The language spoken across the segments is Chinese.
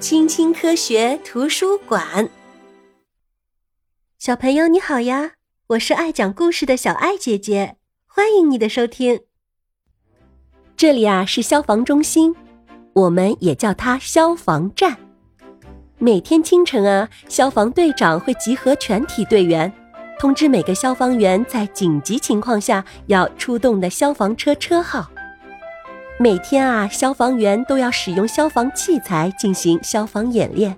青青科学图书馆。小朋友你好呀，我是爱讲故事的小爱姐姐，欢迎你的收听。这里啊是消防中心，我们也叫它消防站。每天清晨啊，消防队长会集合全体队员，通知每个消防员在紧急情况下要出动的消防车车号。每天啊，消防员都要使用消防器材进行消防演练。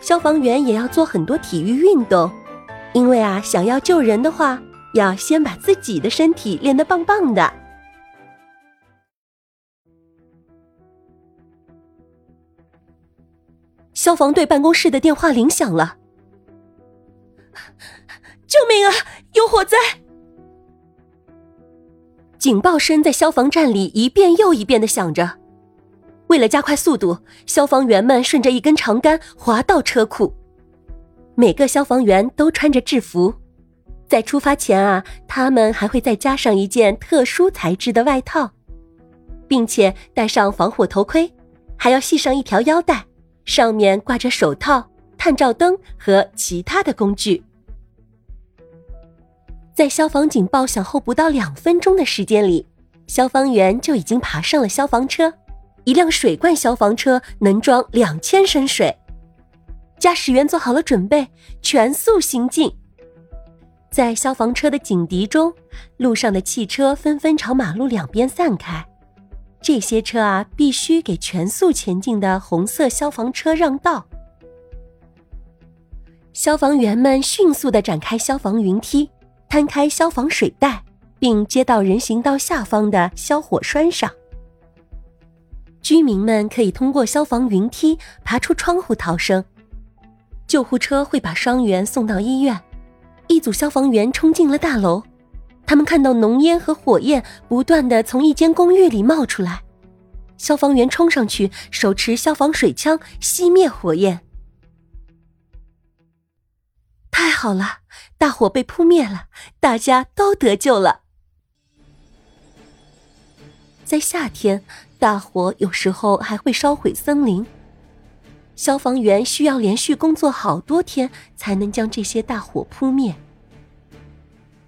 消防员也要做很多体育运动，因为啊，想要救人的话，要先把自己的身体练得棒棒的。消防队办公室的电话铃响了，救命啊！有火灾！警报声在消防站里一遍又一遍的响着。为了加快速度，消防员们顺着一根长杆滑到车库。每个消防员都穿着制服，在出发前啊，他们还会再加上一件特殊材质的外套，并且戴上防火头盔，还要系上一条腰带，上面挂着手套、探照灯和其他的工具。在消防警报响后不到两分钟的时间里，消防员就已经爬上了消防车。一辆水罐消防车能装两千升水，驾驶员做好了准备，全速行进。在消防车的警笛中，路上的汽车纷纷朝马路两边散开。这些车啊，必须给全速前进的红色消防车让道。消防员们迅速的展开消防云梯。摊开消防水带，并接到人行道下方的消火栓上。居民们可以通过消防云梯爬出窗户逃生。救护车会把伤员送到医院。一组消防员冲进了大楼，他们看到浓烟和火焰不断的从一间公寓里冒出来。消防员冲上去，手持消防水枪熄灭火焰。太好了，大火被扑灭了，大家都得救了。在夏天，大火有时候还会烧毁森林，消防员需要连续工作好多天才能将这些大火扑灭。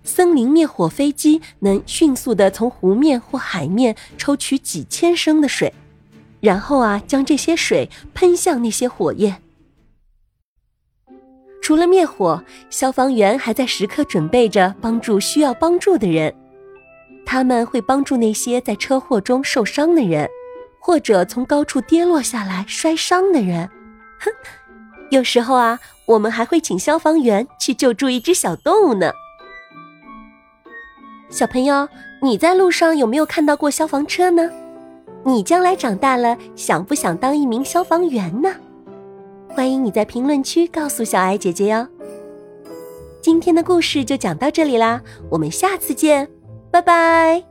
森林灭火飞机能迅速的从湖面或海面抽取几千升的水，然后啊，将这些水喷向那些火焰。除了灭火，消防员还在时刻准备着帮助需要帮助的人。他们会帮助那些在车祸中受伤的人，或者从高处跌落下来摔伤的人。哼，有时候啊，我们还会请消防员去救助一只小动物呢。小朋友，你在路上有没有看到过消防车呢？你将来长大了，想不想当一名消防员呢？欢迎你在评论区告诉小爱姐姐哟。今天的故事就讲到这里啦，我们下次见，拜拜。